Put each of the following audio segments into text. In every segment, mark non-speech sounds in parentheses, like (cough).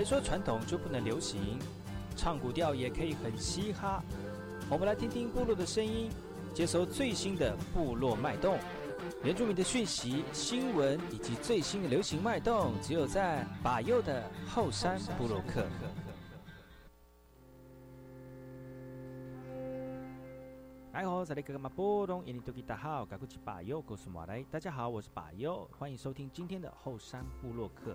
谁说传统就不能流行？唱古调也可以很嘻哈。我们来听听部落的声音，接收最新的部落脉动、原住民的讯息、新闻以及最新的流行脉动，只有在把右的后山部落克。哎吼，这里哥哥们波动，印尼多吉大好，赶快去把右告诉马来。大家好，我是把右，欢迎收听今天的后山部落客。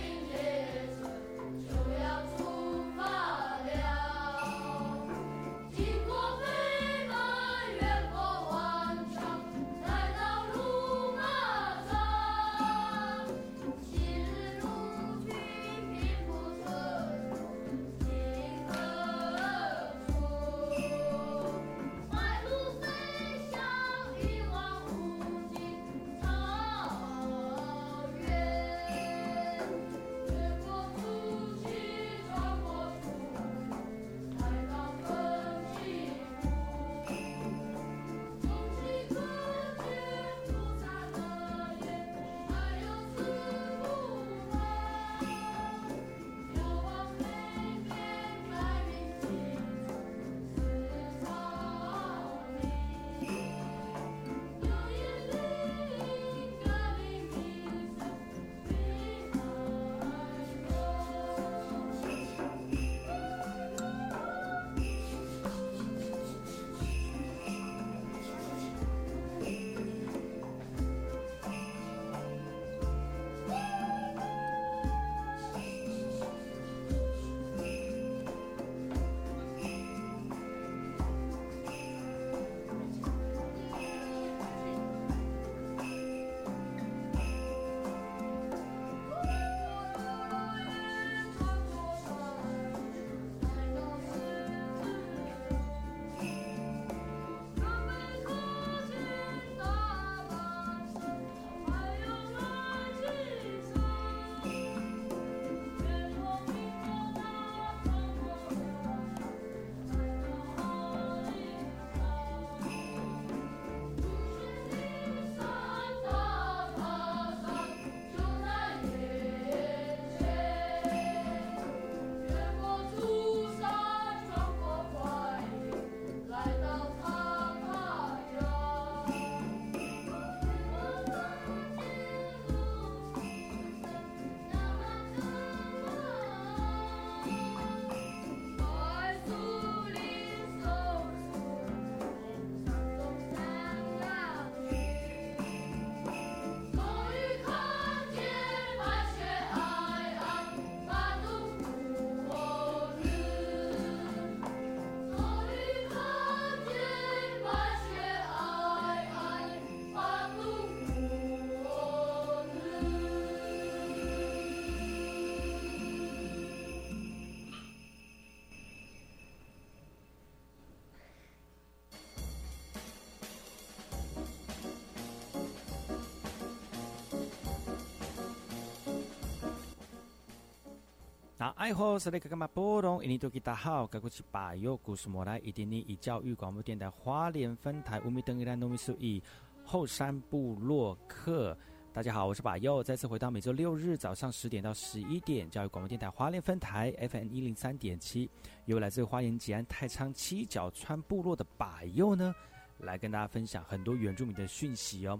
那爱好是那个干嘛波动？印尼多吉大好，该过去把右故事莫来，一点点以教育广播电台花莲分台乌米登伊兰农米苏以后山部落客。大家好，我是把右，再次回到每周六日早上十点到十一点，教育广播电台花莲分台 FM 一零三点七，由来自花莲吉安太仓七角川部落的把右呢。来跟大家分享很多原住民的讯息哦。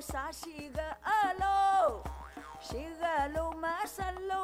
山西的二楼？西安楼嘛三楼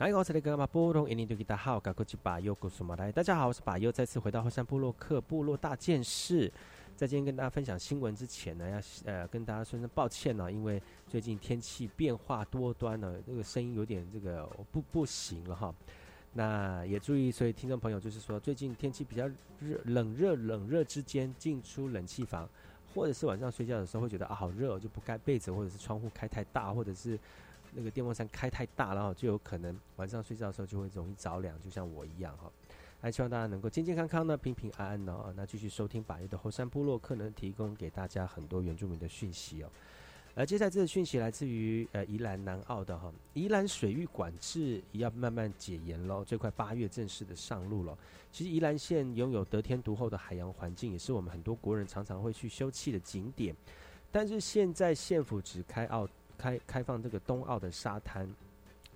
来，我是那个马波隆，印尼对吉他好，赶快去把右古苏马来。大家好，我是把右，再次回到后山部落克部落大件事。在今天跟大家分享新闻之前呢，要呃跟大家说声抱歉呢、因为最近天气变化多端呢，这个声音有点这个不不行了哈。那也注意，所以听众朋友就是说，最近天气比较热，冷热冷热之间进出冷气房，或者是晚上睡觉的时候会觉得啊好热、就不盖被子，或者是窗户开太大，或者是那个电风扇开太大，然后就有可能晚上睡觉的时候就会容易着凉，就像我一样哈。还希望大家能够健健康康的、平平安安的哦。那继续收听百叶的后山部落客能提供给大家很多原住民的讯息哦。而接下来这个讯息来自于呃宜兰南澳的哈，宜兰水域管制也要慢慢解严喽，最快八月正式的上路了。其实宜兰县拥有得天独厚的海洋环境，也是我们很多国人常常会去休憩的景点。但是现在县府只开澳开开放这个东澳的沙滩，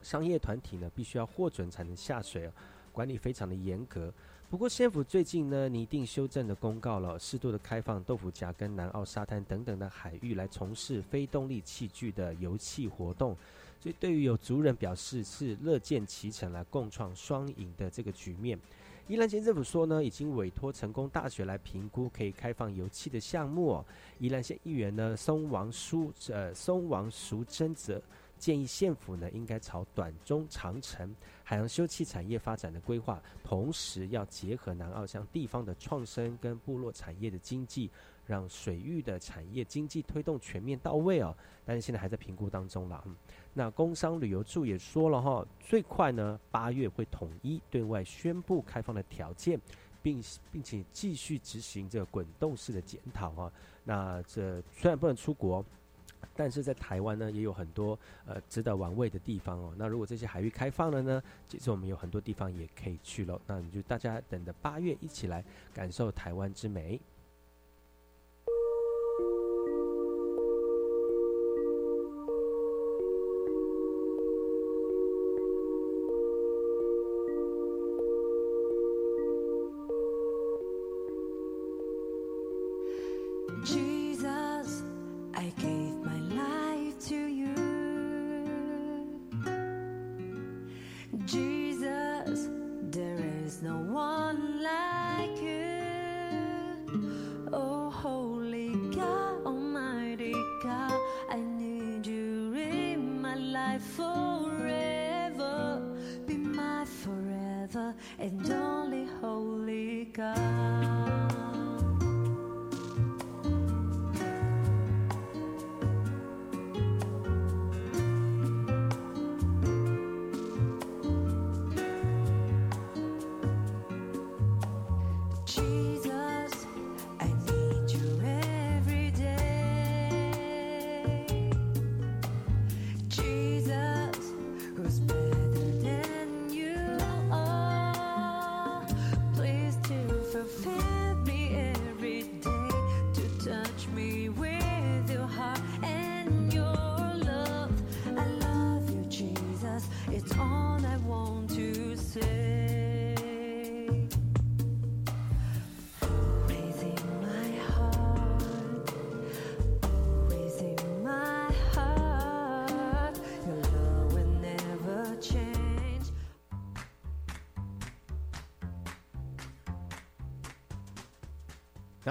商业团体呢必须要获准才能下水哦，管理非常的严格。不过县府最近呢拟定修正的公告了，适度的开放豆腐夹跟南澳沙滩等等的海域来从事非动力器具的游憩活动。所以对于有族人表示是乐见其成来共创双赢的这个局面。宜兰县政府说呢，已经委托成功大学来评估可以开放油气的项目、哦。宜兰县议员呢松王淑呃松王淑贞则建议县府呢应该朝短中长程海洋休憩产业发展的规划，同时要结合南澳乡地方的创生跟部落产业的经济，让水域的产业经济推动全面到位哦。但是现在还在评估当中啦。嗯那工商旅游处也说了哈，最快呢八月会统一对外宣布开放的条件，并并且继续执行这个滚动式的检讨啊。那这虽然不能出国，但是在台湾呢也有很多呃值得玩味的地方哦。那如果这些海域开放了呢，其实我们有很多地方也可以去了。那你就大家等着八月一起来感受台湾之美。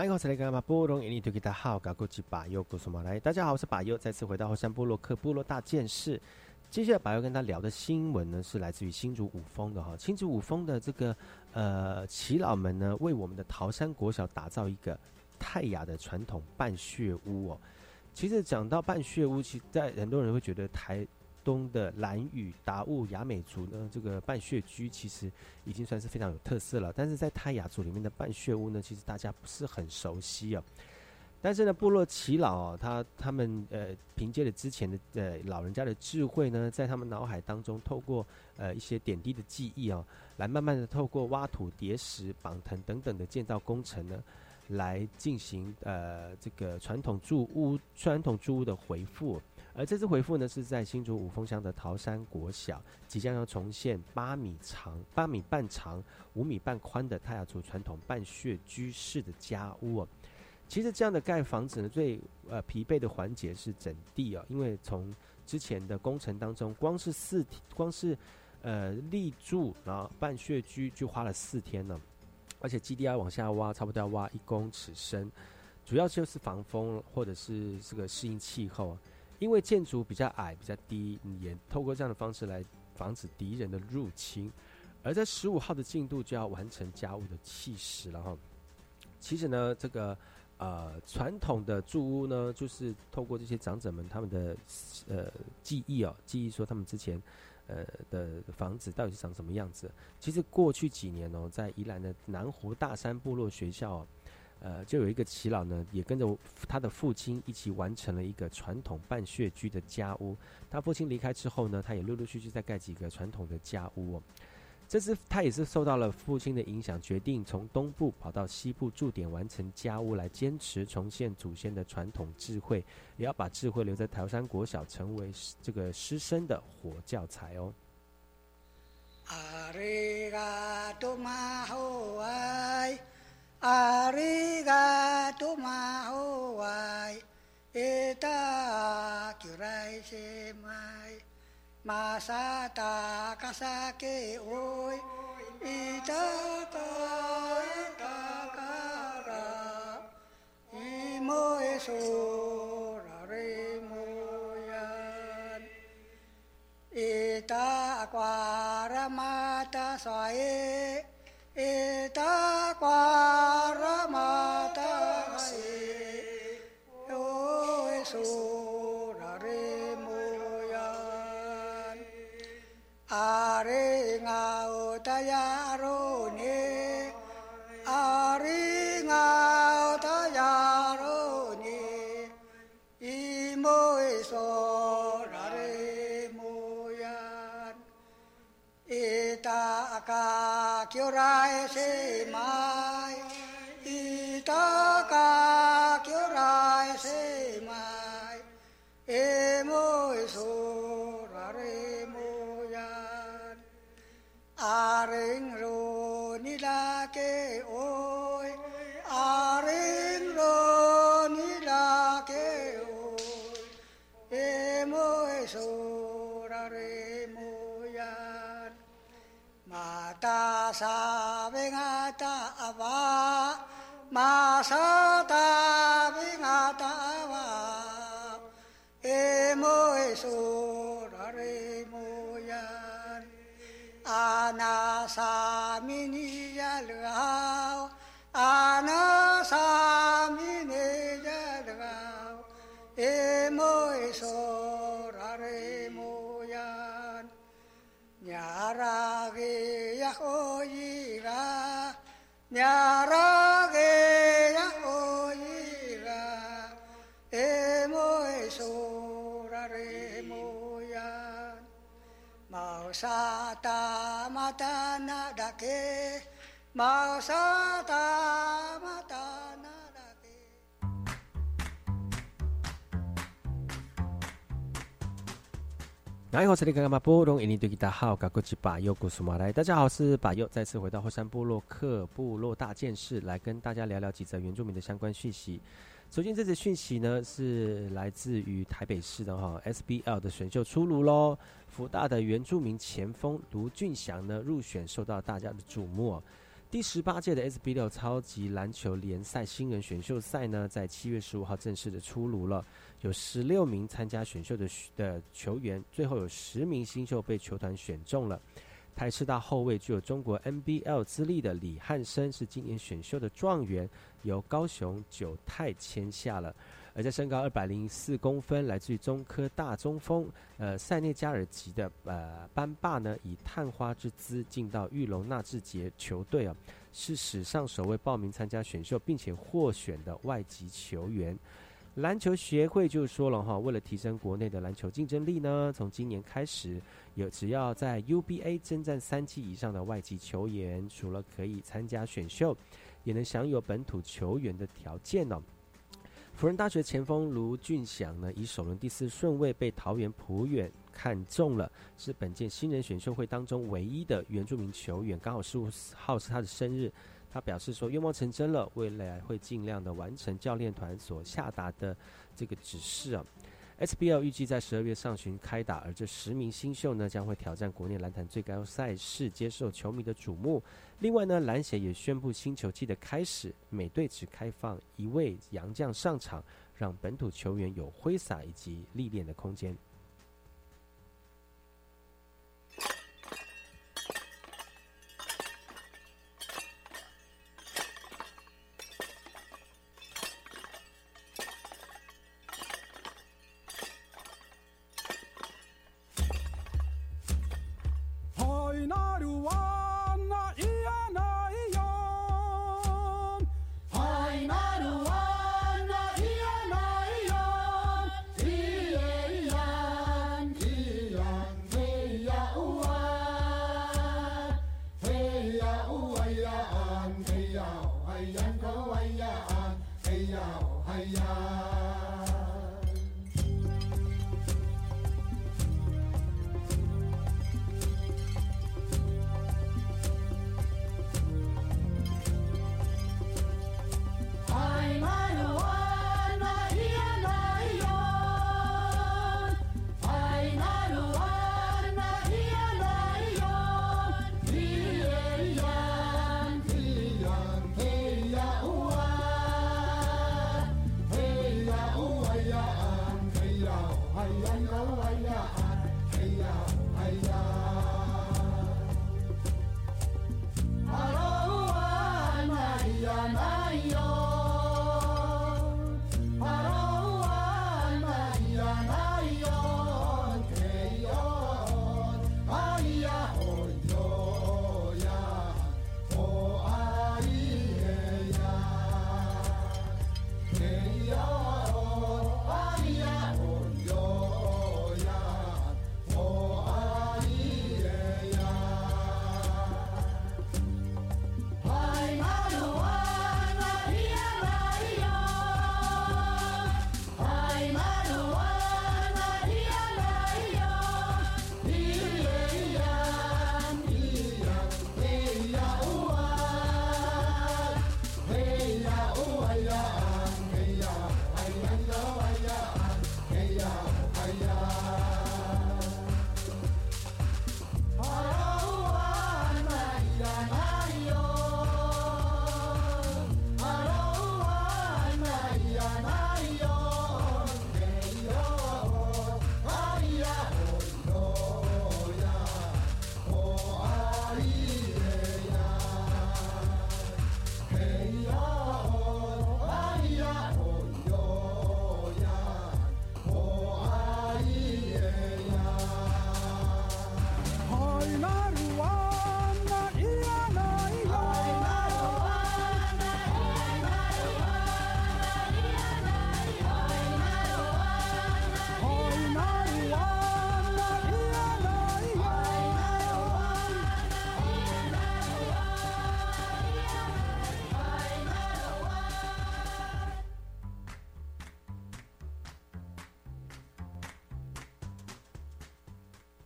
大家好，我是把右，再次回到后山部落克部落大件事。接下来把右跟他聊的新闻呢，是来自于新竹五峰的哈。新竹五峰的这个呃耆老们呢，为我们的桃山国小打造一个泰雅的传统半穴屋哦。其实讲到半穴屋，其实在很多人会觉得台。东的兰屿、达悟、雅美族呢，这个半穴居其实已经算是非常有特色了。但是在泰雅族里面的半穴屋呢，其实大家不是很熟悉哦。但是呢，部落耆老，他他们呃，凭借着之前的呃老人家的智慧呢，在他们脑海当中，透过呃一些点滴的记忆哦，来慢慢的透过挖土、叠石、绑藤等等的建造工程呢，来进行呃这个传统住屋、传统住屋的回复。而这次回复呢，是在新竹五峰乡的桃山国小，即将要重现八米长、八米半长、五米半宽的泰雅族传统半穴居室的家屋哦。其实这样的盖房子呢，最呃疲惫的环节是整地哦，因为从之前的工程当中，光是四光是呃立柱，然后半穴居就花了四天呢，而且基地要往下挖，差不多要挖一公尺深，主要就是防风或者是这个适应气候。因为建筑比较矮、比较低，也透过这样的方式来防止敌人的入侵。而在十五号的进度就要完成家务的砌石了哈。其实呢，这个呃传统的住屋呢，就是透过这些长者们他们的呃记忆哦，记忆说他们之前呃的房子到底是长什么样子。其实过去几年哦，在宜兰的南湖大山部落学校。呃，就有一个耆老呢，也跟着他的父亲一起完成了一个传统半穴居的家屋。他父亲离开之后呢，他也陆陆续续在盖几个传统的家屋。哦。这次他也是受到了父亲的影响，决定从东部跑到西部驻点完成家屋，来坚持重现祖先的传统智慧，也要把智慧留在桃山国小，成为这个师生的活教材哦。 อาริกาตุมาโอวายเอตากิไรเซมายมาซาตากาซาเกโอยอิตาตาตาการาอิโมเอสุราเรโมยันอิตากวารมาตาสอยเอตากวา やろうにありがたやろうにいもいそられもやいたかきょらえせまい。いたかきょらえせまい。a ro ni la ke oi a ro ni la ke oi e mo e re ya sa ve nga ta ava ma sa ta ve nga ta ava e mo 萨米尼耶勒阿，那萨米尼耶勒阿，伊摩伊索拉瑞摩呀，雅拉吉呀和伊拉，雅拉吉呀和伊拉，伊摩伊索拉瑞摩呀，毛沙。Mausata matana dake 来，我是那个马波隆，印尼对吉他好，嘎古吉巴尤古苏马来。大家好，是巴尤，再次回到后山部落克部落大件事，来跟大家聊聊几则原住民的相关讯息。首先，这则讯息呢是来自于台北市的哈 SBL 的选秀出炉喽。福大的原住民前锋卢俊祥呢入选，受到大家的瞩目。第十八届的 SBL 超级篮球联赛新人选秀赛呢，在七月十五号正式的出炉了，有十六名参加选秀的的球员，最后有十名新秀被球团选中了。台师大后卫具有中国 NBL 资历的李汉生是今年选秀的状元，由高雄九泰签下了。而在身高二百零四公分，来自于中科大中锋，呃，塞内加尔籍的呃班霸呢，以探花之姿进到玉龙纳智捷球队啊，是史上首位报名参加选秀并且获选的外籍球员。篮球协会就说了哈，为了提升国内的篮球竞争力呢，从今年开始，有只要在 UBA 征战三期以上的外籍球员，除了可以参加选秀，也能享有本土球员的条件呢。辅仁大学前锋卢俊祥呢，以首轮第四顺位被桃园普远看中了，是本届新人选秀会当中唯一的原住民球员，刚好十五号是他的生日。他表示说，愿望成真了，未来会尽量的完成教练团所下达的这个指示啊。SBL 预计在十二月上旬开打，而这十名新秀呢，将会挑战国内篮坛最高赛事，接受球迷的瞩目。另外呢，篮协也宣布新球季的开始，每队只开放一位洋将上场，让本土球员有挥洒以及历练的空间。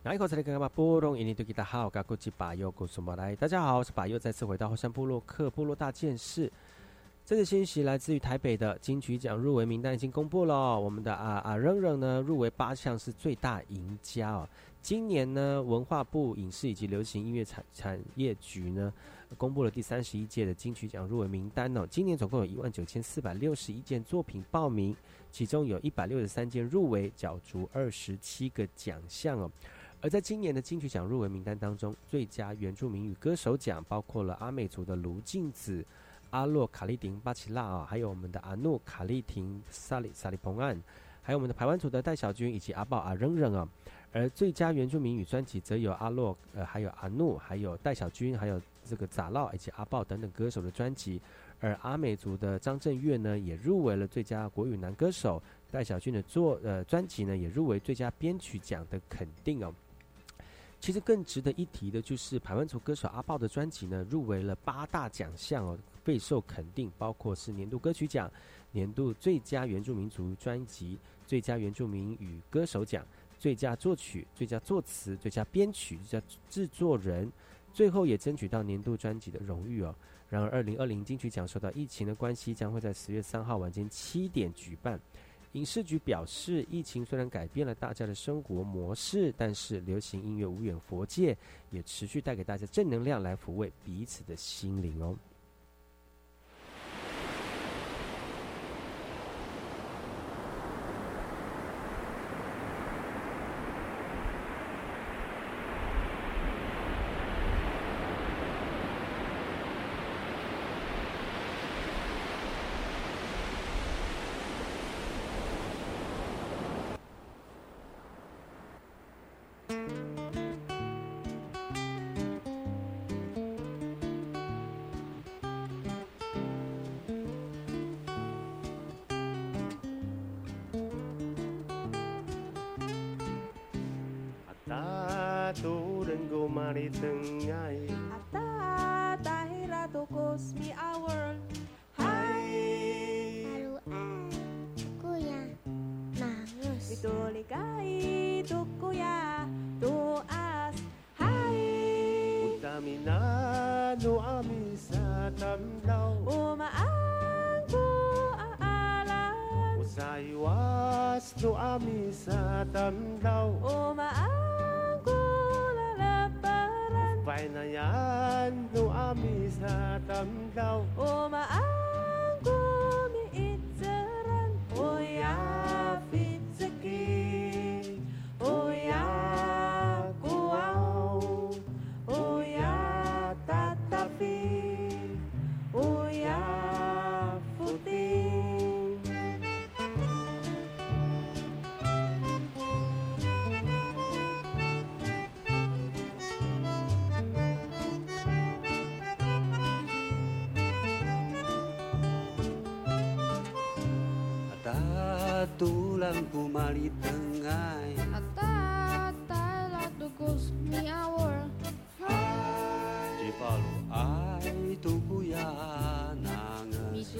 大家好，我是巴佑，再次回到后山部落克部落大件事。这个信息来自于台北的金曲奖入围名单已经公布了，我们的啊啊扔扔呢入围八项是最大赢家哦。今年呢，文化部影视以及流行音乐产产业局呢，公布了第三十一届的金曲奖入围名单哦。今年总共有一万九千四百六十一件作品报名，其中有一百六十三件入围，角逐二十七个奖项哦。而在今年的金曲奖入围名单当中，最佳原住民语歌手奖包括了阿美族的卢静子、阿洛卡利丁巴奇拉啊，还有我们的阿诺卡利廷萨里萨里蓬安，还有我们的排湾族的戴小军以及阿豹阿扔扔啊。而最佳原住民语专辑则有阿洛呃，还有阿诺，还有戴小军，还有这个杂烙以及阿豹等等歌手的专辑。而阿美族的张震岳呢，也入围了最佳国语男歌手。戴小军的作呃专辑呢，也入围最佳编曲奖的肯定哦。其实更值得一提的就是台湾族歌手阿豹的专辑呢，入围了八大奖项哦，备受肯定，包括是年度歌曲奖、年度最佳原住民族专辑、最佳原住民语歌手奖、最佳作曲、最佳作词、最佳编曲、最佳制作人，最后也争取到年度专辑的荣誉哦。然而，二零二零金曲奖受到疫情的关系，将会在十月三号晚间七点举办。影视局表示，疫情虽然改变了大家的生活模式，但是流行音乐无远佛界，也持续带给大家正能量，来抚慰彼此的心灵哦。mari tengah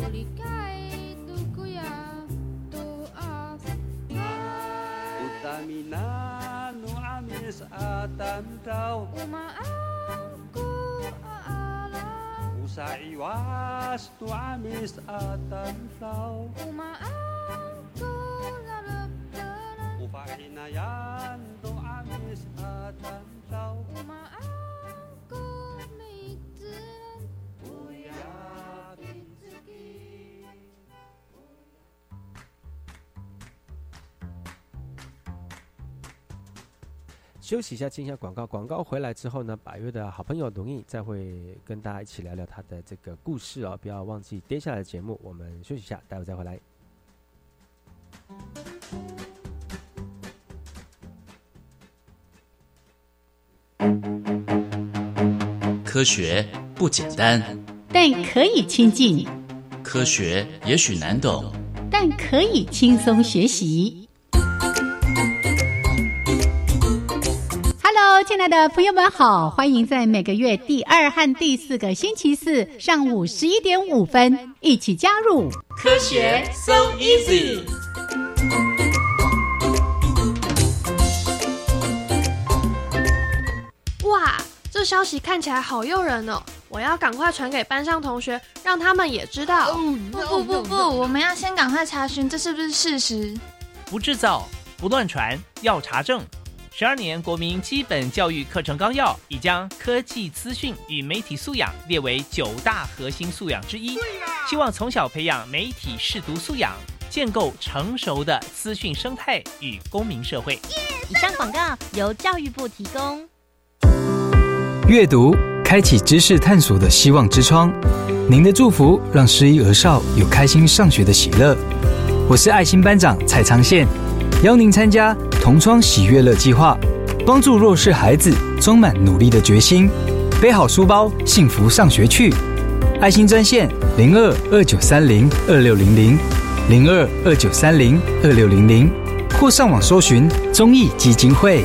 Nalikai tukuya toa Utamina nu amis atan tau. Umaangku aala Usaiwas tu amis atan tau. Umaangku lalabdanan Upainayan tu amis atan 休息一下，进一下广告。广告回来之后呢，百越的好朋友龙毅再会跟大家一起聊聊他的这个故事哦。不要忘记接下来的节目，我们休息一下，待会再回来。科学不简单，但可以亲近，科学也许难懂，但可以轻松学习。亲爱的朋友们好，欢迎在每个月第二和第四个星期四上午十一点五分一起加入。科学 so easy。哇，这消息看起来好诱人哦！我要赶快传给班上同学，让他们也知道。不不不不，我们要先赶快查询这是不是事实。不制造，不乱传，要查证。十二年国民基本教育课程纲要已将科技资讯与媒体素养列为九大核心素养之一，希望从小培养媒体视读素养，建构成熟的资讯生态与公民社会。以上广告由教育部提供。阅读开启知识探索的希望之窗，您的祝福让失依儿少有开心上学的喜乐。我是爱心班长蔡长宪，邀您参加同窗喜悦乐计划，帮助弱势孩子充满努力的决心，背好书包，幸福上学去。爱心专线零二二九三零二六零零零二二九三零二六零零，或上网搜寻中义基金会。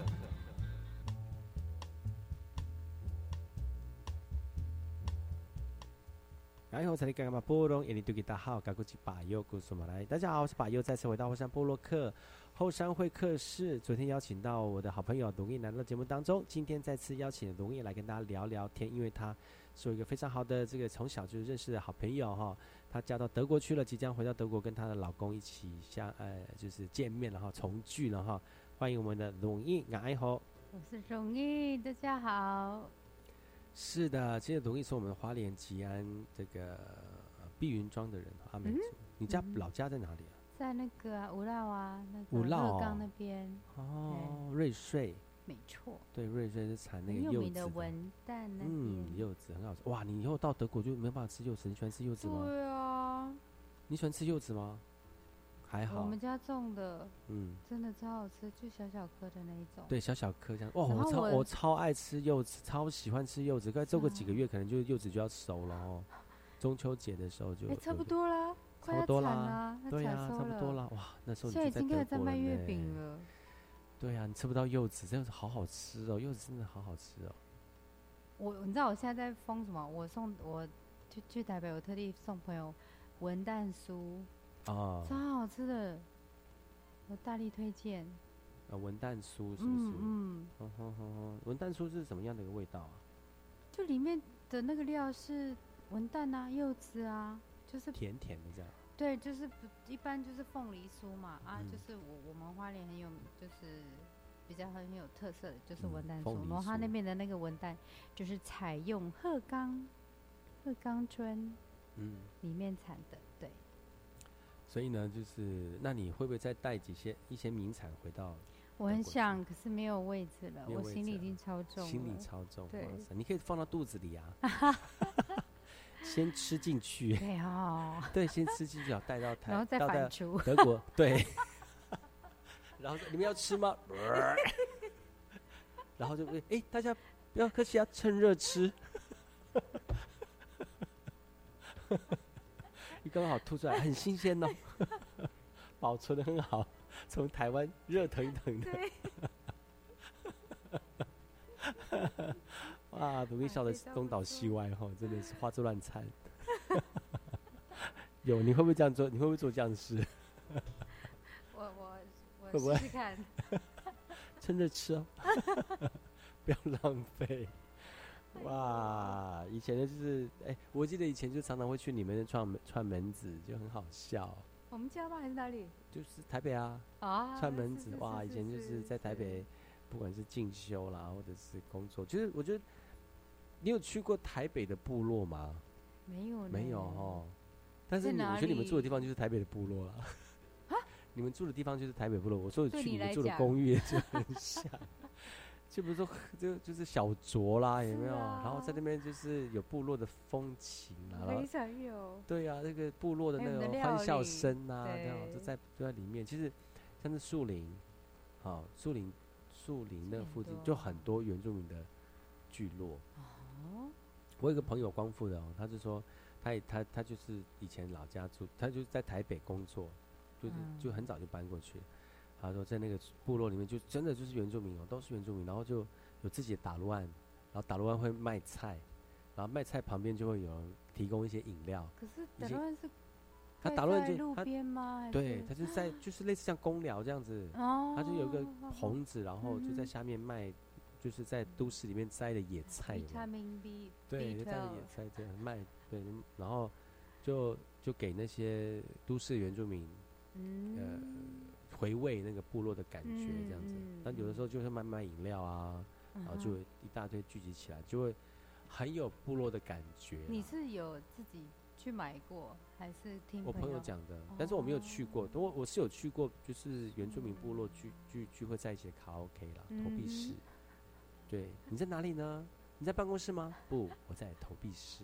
然后才能干嘛波隆，印尼对给大家好，赶过去把右故事马来。大家好，我是把右，再次回到后山部落克后山会客室。昨天邀请到我的好朋友龙毅来到节目当中，今天再次邀请龙毅来跟大家聊聊天，因为他是我一个非常好的这个从小就认识的好朋友哈。他嫁到德国去了，即将回到德国跟她的老公一起相呃就是见面了哈，重聚了哈。欢迎我们的龙毅，爱好。我是龙毅，大家好。是的，其实容易说我们花莲吉安这个碧云庄的人，阿美族。嗯你家老家在哪里啊？在那个啊五绕啊，那五绕个鹤哦岗那边。哦，瑞穗。没错。对，瑞穗是产那个柚子的文旦那嗯，柚子很好吃。哇，你以后到德国就没有办法吃柚子，你喜欢吃柚子吗？对啊，你喜欢吃柚子吗？还好我们。家种的，嗯，真的超好吃，就小小颗的那一种。对，小小颗这样。哇，我超我超爱吃柚子，超喜欢吃柚子。快做个几个月，可能就柚子就要熟了哦。中秋节的时候就哎，差不多啦，差不多产啦啦，，对呀、差不多啦。哇，那时候你现在已就经开始在卖月饼。了。对呀、你吃不到柚子，真的是好好吃哦，柚子真的好好吃哦。我你知道我现在在封什么？我送我去去台北，我特地送朋友文旦酥，啊，超好吃的，我大力推荐。啊，文旦酥是不是？嗯嗯，哼哼哼哼，文旦酥是什么样的一个味道啊？就里面的那个料是文旦啊、柚子啊，就是甜甜的这样。对，就是不一般就是凤梨酥嘛啊，嗯就是我我们花莲很有，就是比较很有特色的就是嗯文旦酥，然后它那边的那个文旦就是采用鹤冈鹤冈村嗯，里面产的，对。所以呢，就是那你会不会再带几些一些名产回到？我很想，可是没有位置了，我位置了行李已经超重了。心里超重，对哇塞，你可以放到肚子里啊，(laughs) 先吃进去。对哦 (laughs) 对，先吃进去，好带到台，然后再到到反刍德国，(laughs) 对。然后你们要吃吗？然后就哎、诶大家不要客气啊，趁热吃。你刚好吐出来，很新鲜哦，(laughs) 保存的很好，从台湾热腾腾的。哇，努力笑的东倒西歪哈，真的是花枝乱颤。(laughs) 有，你会不会这样做？你会不会做这样的事？(laughs) 我我会不会我试试看。趁热吃哦，不要浪费。哇，以前的就是，哎、我记得以前就常常会去你们的串门串门子，就很好笑。我们家吗？还是哪里？就是台北啊，啊串门子哇，以前就是是在台北，不管是进修啦，或者是工作，就是我觉得，你有去过台北的部落吗？没有没有哦。但是你我觉得你们住的地方就是台北的部落了。(laughs) 你们住的地方就是台北部落，我说对你去你们住的公寓就很像，就比如说就就是小酌啦，有没有？啊然后在那边就是有部落的风情啊，然后非常有。对呀、那个部落的那种欢笑声啊，这样对就在就在里面。其实像是树林，好、树林树林那附近就很多原住民的聚落。哦，我有个朋友光复的哦，他就说他也他他就是以前老家住，他就在台北工作，就是、嗯就很早就搬过去。他说在那个部落里面，就真的就是原住民哦，都是原住民，然后就有自己的打路案，然后打路案会卖菜，然后卖菜旁边就会有人提供一些饮料。可是一些打乱是他盖打乱就他边吗？对他就在就 (gasps) 是类似像公寮这样子，哦他就有一个哦棚子，然后就在嗯下面卖，就是在都市里面摘的野菜对就在野菜这样卖，对，然后就就给那些都市原住民，嗯呃，回味那个部落的感觉这样子。嗯那有的时候就是卖卖饮料啊，然后就一大堆聚集起来，就会很有部落的感觉。你是有自己去买过，还是听我朋友友讲的，但是我没有去过。我我是有去过，就是原住民部落聚聚聚会在一起的卡拉 OK 啦，投币式。对，你在哪里呢？你在办公室吗？不，我在投币式。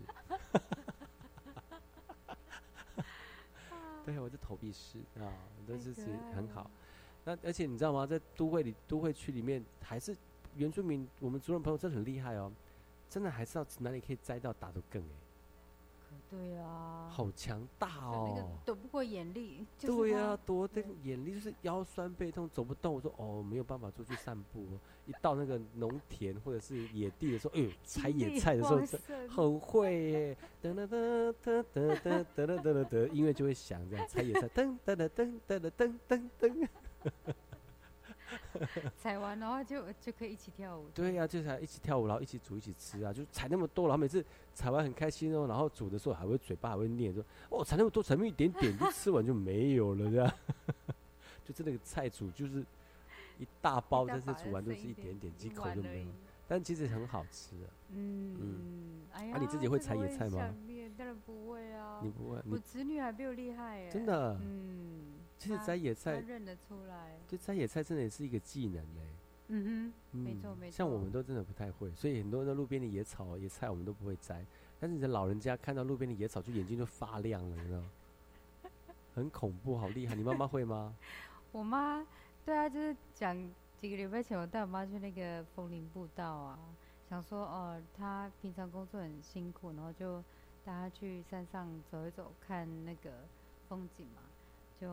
对，我是投币师啊，都是是很好。那而且你知道吗？在都会里都会区里面，还是原住民，我们族人朋友真的很厉害哦，真的还是要哪里可以摘到打得更哎，对啊，好强大那个哦。躲不过眼力，就是对呀、他多的眼力就是腰酸背痛走不动。我说哦，没有办法出去散步哦。一到那个农田或者是野地的时候，哎呦，采野菜的时候很会耶，噔噔噔噔噔噔噔噔噔噔，音乐就会响，这样采野菜，噔噔噔噔噔噔噔噔。(laughs) 采完然后就就可以一起跳舞。对呀、就是一起跳舞，然后一起煮，一起吃啊，就采那么多，然后每次采完很开心哦，然后煮的时候还会嘴巴还会念说，哦，采那么多，采那么一点点，就吃完就没有了，这样，(laughs) 就是那个菜煮就是一大包，但是煮完都是一点点，几口就没有，但其实很好吃的。嗯，哎呀，啊你自己会采野菜吗当然不会啊。你不会你我侄女还比我厉害耶。真的嗯，其实摘野菜她认得出来。就摘野菜真的也是一个技能嘞。嗯哼，没嗯错没错。像我们都真的不太会，所以很多的路边的野草、野菜我们都不会摘。但是你的老人家看到路边的野草，就眼睛就发亮了，你知道吗？(laughs) 很恐怖，好厉害！你妈妈会吗？(laughs) 我妈对啊，就是讲几个礼拜前，我带我妈去那个枫林步道啊，想说哦，她平常工作很辛苦，然后就带她去山上走一走，看那个风景嘛。就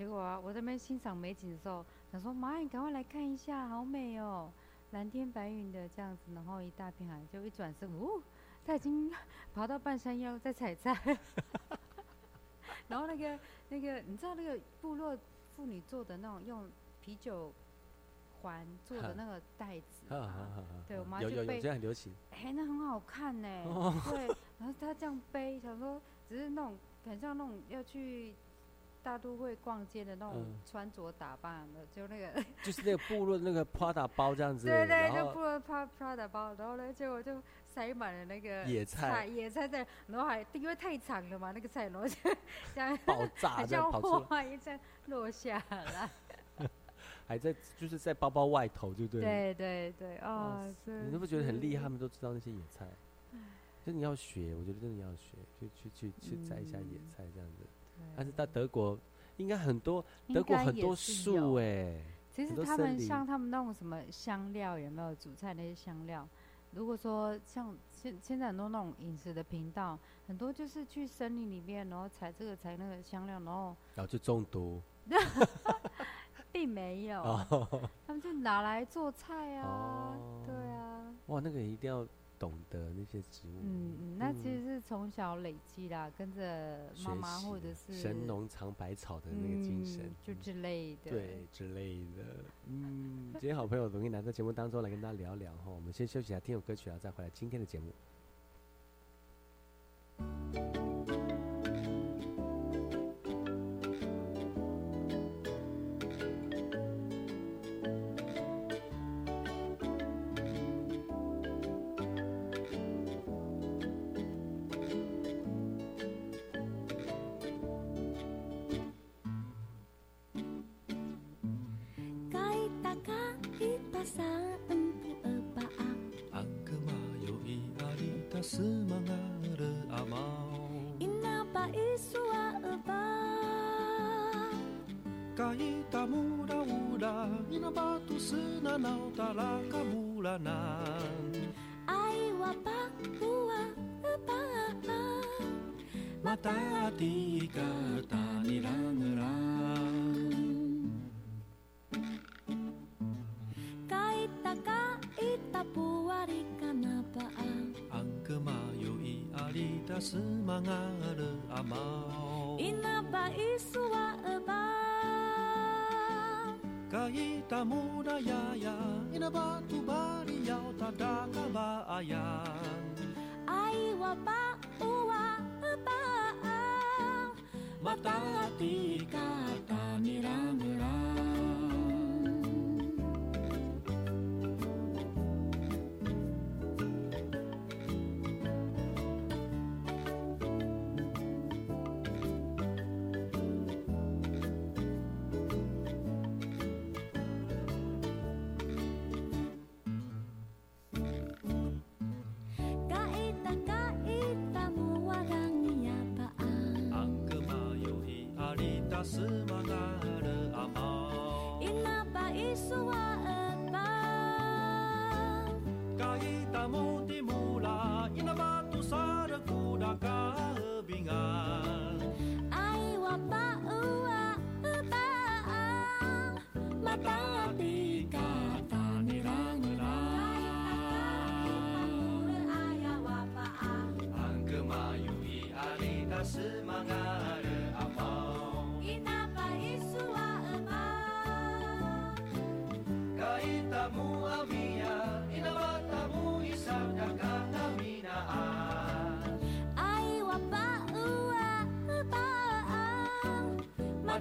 结果啊，我在那边欣赏美景的时候，想说妈，你赶快来看一下，好美哦，蓝天白云的这样子，然后一大片海，就一转身，哦，他已经爬到半山腰在采菜。(laughs) 然后那个那个，你知道那个部落妇女做的那种用啤酒环做的那个袋子对我妈就背有有有，现在很流行。哎，那很好看呢、哦对，然后她这样背，想说只是那种很像那种要去大都会逛街的那种嗯穿着打扮的，就那个 (laughs) 就是那个部落那个 Prada 包这样子，对对，就部落 Pra Prada 包，然后呢，结果就塞满了那个野菜野菜在，然后还因为太长了嘛，那个菜，然后就 (laughs) 这样爆炸很这样像跑出来花一这样落下来。(laughs) 还在就是在包包外头，对不对？对对对，啊，真你都不觉得很厉害？他们都知道那些野菜，真的要学，我觉得真的要学，去去去去摘一下野菜这样子。但是到德国应该很多，应德国该很多树有。哎，其实他们像他们那种什么香料有没有煮菜那些香料？如果说像现现在很多那种饮食的频道，很多就是去森林里面，然后采这个采那个香料，然后然后就中毒。(laughs) 并没有，(laughs) 哦。他们就拿来做菜啊，哦。对啊，哇，那个一定要懂得那些植物。嗯嗯，那其实是从小累积啦，跟着妈妈或者是神农尝百草的那个精神嗯，就之类的，对之类的。嗯，今天好朋友容易来到节目当中来跟大家聊聊哈，我们先休息一下，听首歌曲，然后再回来今天的节目。是嘛阿勒阿妈，伊那把伊苏瓦阿爸，噶伊打木乃呀呀，伊那把土巴里腰打打卡巴呀。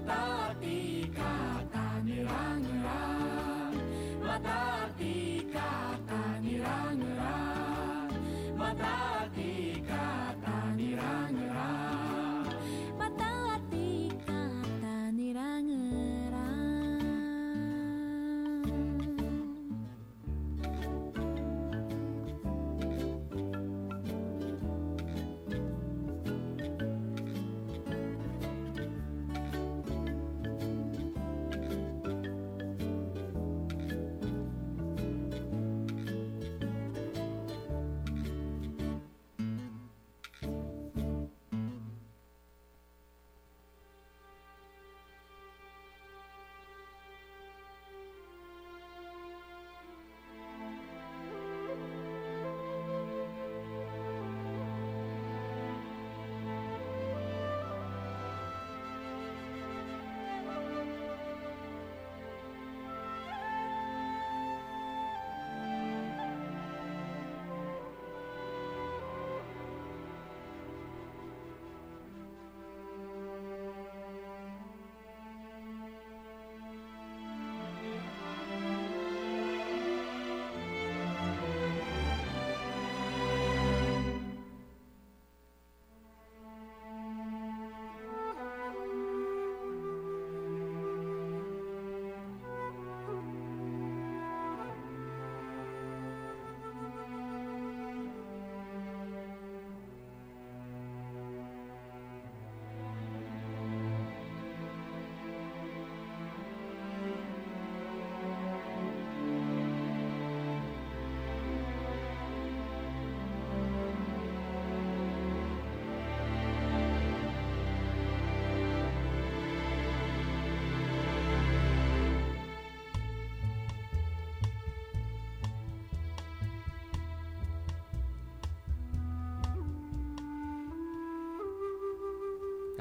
bati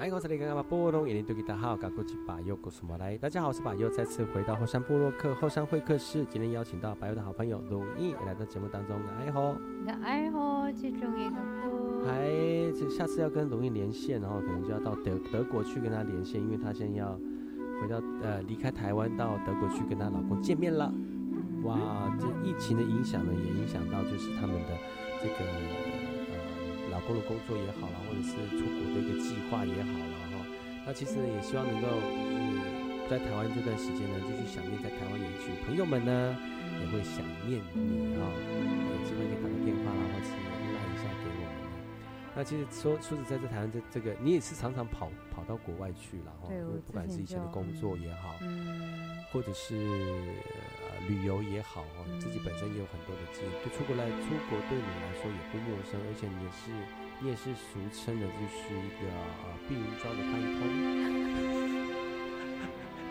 哎，我是那个波隆，印尼多吉达好，嘎古吉巴尤古苏莫来。大家好，我是巴尤，再次回到后山部落客后山会客室。今天邀请到巴尤的好朋友龙毅来到节目当中，哎吼，哎吼，最重要的不？还这下次要跟龙毅连线，然后可能就要到德德国去跟他连线，因为他现在要回到呃离开台湾到德国去跟她老公见面了。哇，这疫情的影响呢，也影响到就是他们的这个呃老公的工作也好了，或者是出国的一个计划也好了。哈。那其实也希望能够就是在台湾这段时间呢，继续想念在台湾的一群朋友们呢，也会想念你啊、有机会可以打个电话啦，或是赖一下给我们那其实说说实在，在台湾这这个，你也是常常跑跑到国外去了哈，不管是以前的工作也好，嗯或者是呃旅游也好哦，自己本身也有很多的经验，对出国来出国对你来说也不陌生，而且你也是你也是俗称的就是一个呃避孕装的翻译通，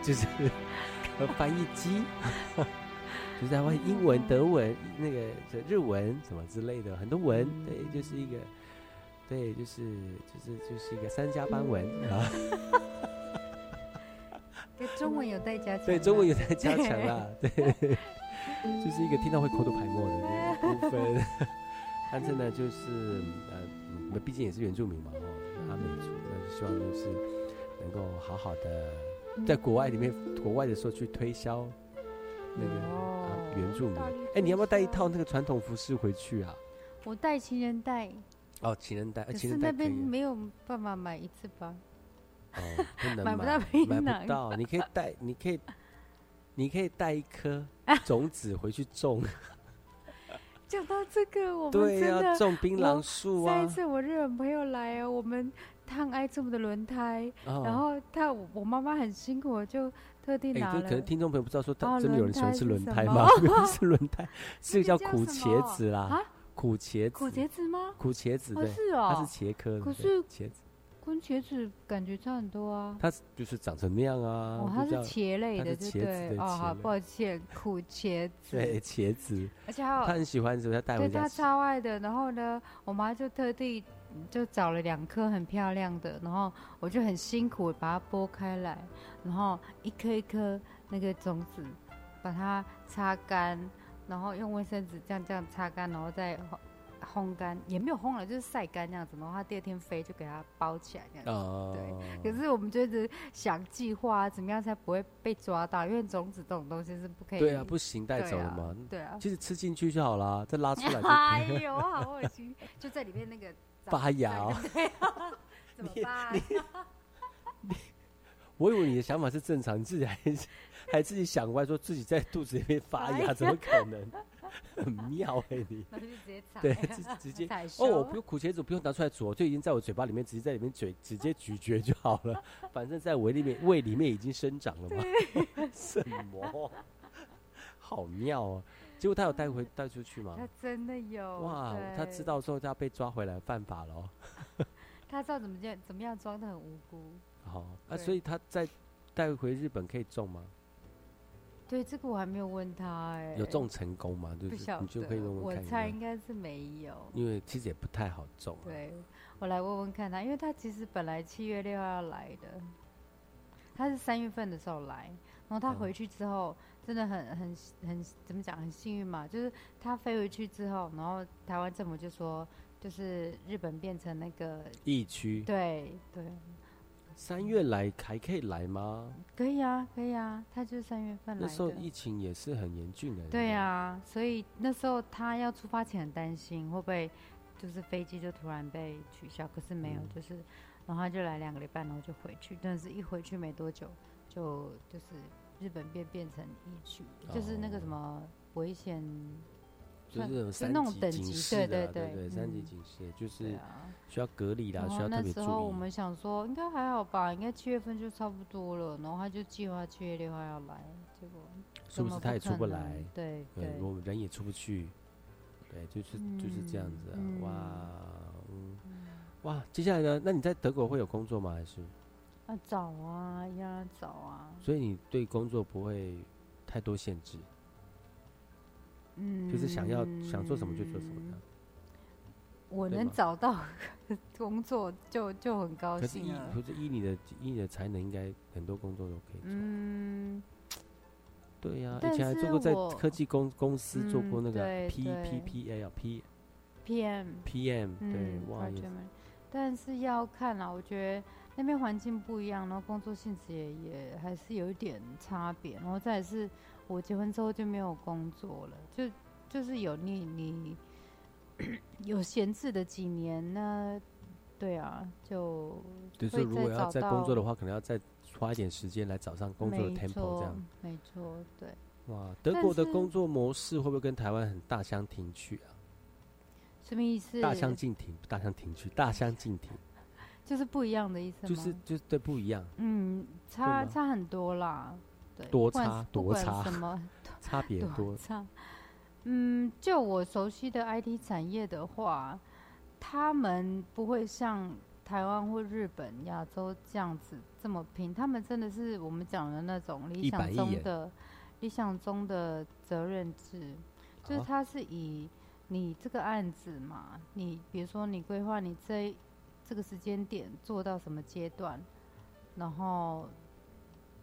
(laughs) 就是呃翻译机。(laughs) 就在外英文、德文、那个日文什么之类的很多文，对，就是一个，对，就是就是就是一个三加班文啊。(laughs) 对中文有待加强。对，中文有在加强啦，(laughs) 对，就是一个听到会口吐白沫的部分。但是呢，就是呃，我们毕竟也是原住民嘛，哦，阿美族，那就希望就是能够好好的在国外里面，国外的时候去推销那个、啊、原住民。哎，你要不要带一套那个传统服饰回去啊？我带情人带，哦，情人带，情人带那边。没有办法买一次吧？哦，(laughs) 不能买不到槟买不到。你可以带，你可以，你可以带一颗 (laughs) 种子回去种。(laughs) 讲到这个，我们对呀真的种槟榔树啊上一次我日本朋友来啊，我们烫爱这么的轮胎，哦然后他我妈妈很辛苦，我就特地哎，拿了。这可能听众朋友不知道说，哦真的有人喜欢吃轮胎吗？轮胎是轮胎，是叫苦叫什么茄子啦啊，苦茄子，苦茄子吗？苦茄子，哦对，是哦它是茄科的，对可是茄子，跟茄子感觉差很多啊。它就是长成那样啊。哦，它是茄类的，它是茄子对？哦，好，抱歉，苦茄子。对茄子，而且还有他很喜欢，所以他带回家吃。超爱的。然后呢，我妈就特地就找了两颗很漂亮的，然后我就很辛苦把它剥开来，然后一颗一颗那个种子把它擦干，然后用卫生纸这样这样擦干，然后再烘烘干，也没有烘了，就是晒干那样子。然后它第二天飞就给它包起来这样子。哦，对，可是我们就一直想计划怎么样才不会被抓到，因为种子这种东西是不可以。对啊，不行带走了嘛。对啊。其实吃进去就好啦，再拉出来就可哎。呦，好恶心！就在里面那个发芽哦对啊，怎么办？(laughs) 我以为你的想法是正常，你自己还还自己想歪，说自己在肚子里面发芽，怎么可能？(laughs) 很妙哎、你。那就直接采对，直直接哦，我不用苦茄子，不用拿出来煮，就已经在我嘴巴里面，直接在里面嘴直接咀嚼就好了。反正在胃里面，胃里面已经生长了嘛。(laughs) 什么？好妙哦！结果他有带回带出去吗？他真的有哇，他知道说他被抓回来犯法了哦。(laughs) 他知道怎么样怎么样装的很无辜。好啊，所以他再带回日本可以种吗？对，这个我还没有问他哎，有种成功吗？就是你就可以问我问看我。猜应该是没有。因为其实也不太好种啊。对，我来问问看他，因为他其实本来七月六号要来的，他是三月份的时候来，然后他嗯回去之后真的很很很怎么讲，很幸运嘛，就是他飞回去之后，然后台湾政府就说，就是日本变成那个疫区。对对，三月来还可以来吗？可以啊，可以啊，他就是三月份来的。那时候疫情也是很严峻的。对啊，所以那时候他要出发前很担心会不会就是飞机就突然被取消，可是没有，嗯就是然后他就来两个礼拜，然后就回去，但是一回去没多久就就是日本变变成疫区，就是那个什么危险。算就是那种三那种级等级，警示对的对啊对三级嗯警示就是需要隔离啦，然后需要特别注那时候我意。们想说应该还好吧，应该七月份就差不多了，然后他就计划七月六号要来，结果是不是他也出不来？对对我们人也出不去，对，就是就是这样子啊，嗯哇，嗯，哇，接下来呢？那你在德国会有工作吗？还是？啊找啊，要找啊，所以你对工作不会太多限制，嗯，就是想要想做什么就做什么的。我能找到工作就就很高可是依兴了。可是依你的依你的才能，应该很多工作都可以做。嗯，对呀、但以前还做过在科技公公司做过嗯那个 P P P A 啊 P P M P M 对嗯哇也 project man 但是要看啦，我觉得那边环境不一样，然后工作性质也也还是有一点差别，然后再是我结婚之后就没有工作了，就就是有你你有闲置的几年呢，对啊，就就是会如果要再工作的到话，可能要再花一点时间来找上工作的没 tempo 这错样。没错，对。哇，德但国的工作模式会不会跟台湾很大相庭去啊？什么意思？大相径庭，大相庭去，大相径庭，就是不一样的意思吗？就是就是对不一样，嗯，差差很多啦，对，多不管差不管多差什么 (laughs) 差别多。差。嗯，就我熟悉的 IT 产业的话，他们不会像台湾或日本、亚洲这样子这么拼，他们真的是我们讲的那种理想中的理想中的责任制，就是啊它是以你这个案子嘛，你比如说你规划你这这个时间点做到什么阶段，然后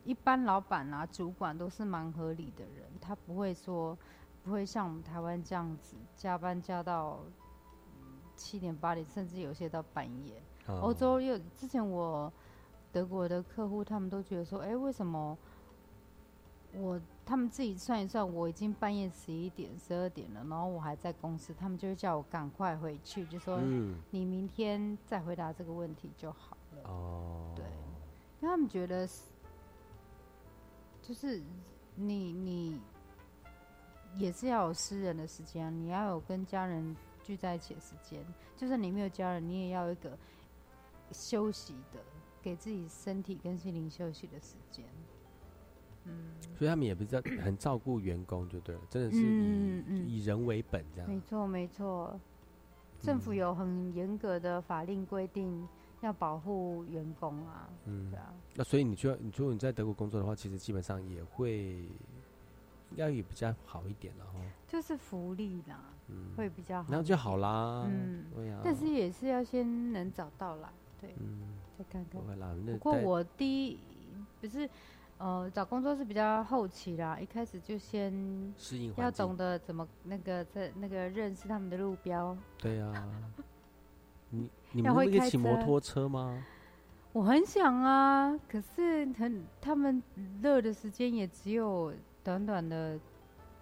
一般老板啊、主管都是蛮合理的人，他不会说不会像我们台湾这样子加班加到嗯七点八点，甚至有些到半夜。哦。欧洲又之前我德国的客户，他们都觉得说，哎、为什么我他们自己算一算，我已经半夜十一点、十二点了，然后我还在公司，他们就会叫我赶快回去，就说嗯你明天再回答这个问题就好了。哦，对，因为他们觉得是就是你你也是要有私人的时间啊，你要有跟家人聚在一起的时间。就算你没有家人，你也要有一个休息的，给自己身体跟心灵休息的时间。嗯，所以他们也不是 (clears throat) 很照顾员工就对了，真的是以、嗯嗯以人为本这样。没错没错，政府有很严格的法令规定要保护员工啊。嗯对啊，那所以你就你如果你在德国工作的话，其实基本上也会应该也比较好一点了哈。就是福利啦，嗯会比较好。那就好啦。嗯，对呀、但是也是要先能找到啦，对，嗯，再看看不。会啦，那不过我第一不是呃找工作是比较后期啦，一开始就先适应要懂得怎么那个在那个认识他们的路标。对啊、(laughs) 你你们要会骑摩托车吗？我很想啊，可是很他们热的时间也只有短短的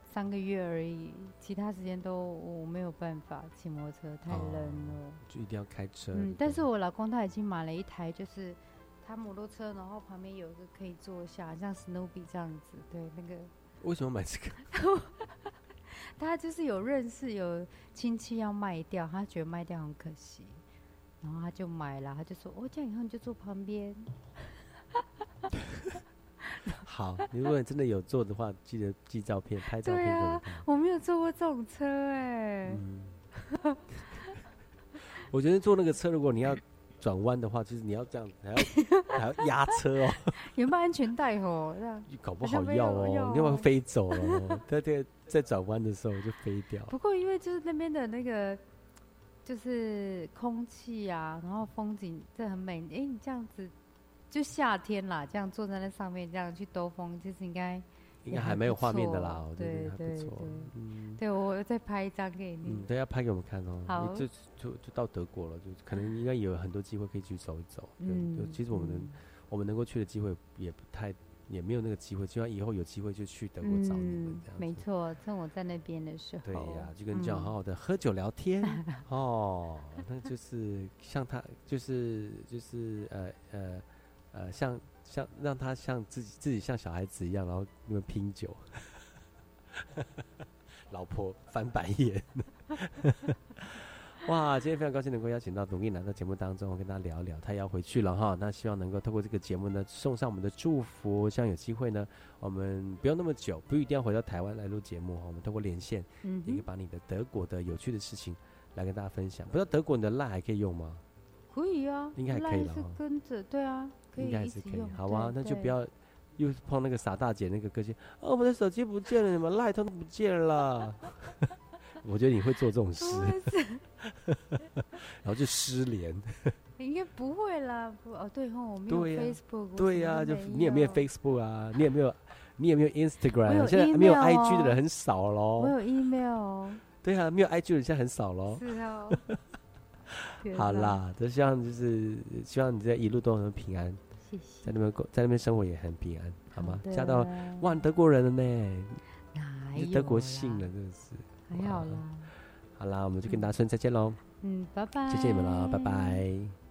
三个月而已，其他时间都我没有办法骑摩托车，太冷了。就一定要开车。嗯，但是我老公他已经买了一台，就是他摩托车，然后旁边有一个可以坐下，像 Snoopy 这样子。对，那个为什么买这个？(laughs) 他就是有认识有亲戚要卖掉，他觉得卖掉很可惜，然后他就买了，他就说：“哦，这样以后你就坐旁边。(laughs) 好，如果你真的有坐的话，记得寄照片、拍”照对啊片我没有坐过这种车哎、嗯，(laughs) 我觉得坐那个车，如果你要转弯的话，就是你要这样，还要 (laughs) 还要压车哦，有没有安全带哦？这样。搞不好要哦，有要你要不然哦飞走了哦，在在在转弯的时候就飞掉。不过因为就是那边的那个就是空气啊，然后风景这很美。哎、你这样子就夏天啦，这样坐在那上面这样去兜风，其实应该应该还蛮有画面的啦我觉得对对还不错对，嗯对我再拍一张给你。嗯，对，要拍给我们看哦。好你就就就到德国了，就可能应该有很多机会可以去走一走。对，嗯就其实我们能嗯我们能够去的机会也不太，也没有那个机会。希望以后有机会就去德国找你们嗯这样。没错，趁我在那边的时候。对呀，就跟这样嗯好好的喝酒聊天 (laughs) 哦，那就是像他，就是就是呃呃呃，像像让他像自己自己像小孩子一样，然后你们拼酒，(laughs) 老婆翻白眼。哇，今天非常高兴能够邀请到董毅来到节目当中，跟大家聊一聊。他也要回去了哈，那希望能够透过这个节目呢，送上我们的祝福。希望有机会呢，我们不用那么久，不一定要回到台湾来录节目哈，我们透过连线，嗯也可以把你的德国的有趣的事情来跟大家分享。不知道德国你的赖还可以用吗？可以啊，应该还可以了赖是哈跟着对啊，可以应该还是可以。好啊，那就不要又碰那个傻大姐那个个性。哦，我的手机不见了，你们赖通通不见了。(laughs) 我觉得你会做这种事，(laughs) 然后就失联。(laughs) 应该不会啦，不哦对哦，我没有、Facebook，对呀、就什么都没你也没有有 Facebook 啊，你也没有，你也没有 Instagram，有现在没有 IG 的人哦很少喽。我有 email 哦，对啊，没有 IG 的人现在很少喽。是哦。(laughs) 好啦，就希望就是希望你在一路都很平安，谢谢。在那边过在那边生活也很平安，好吗？嫁到哇，德国人了呢，哪有德国有姓了，真的是。还好啦，好啦，我们就跟大家说再见喽，嗯，拜拜，谢谢你们了，拜拜。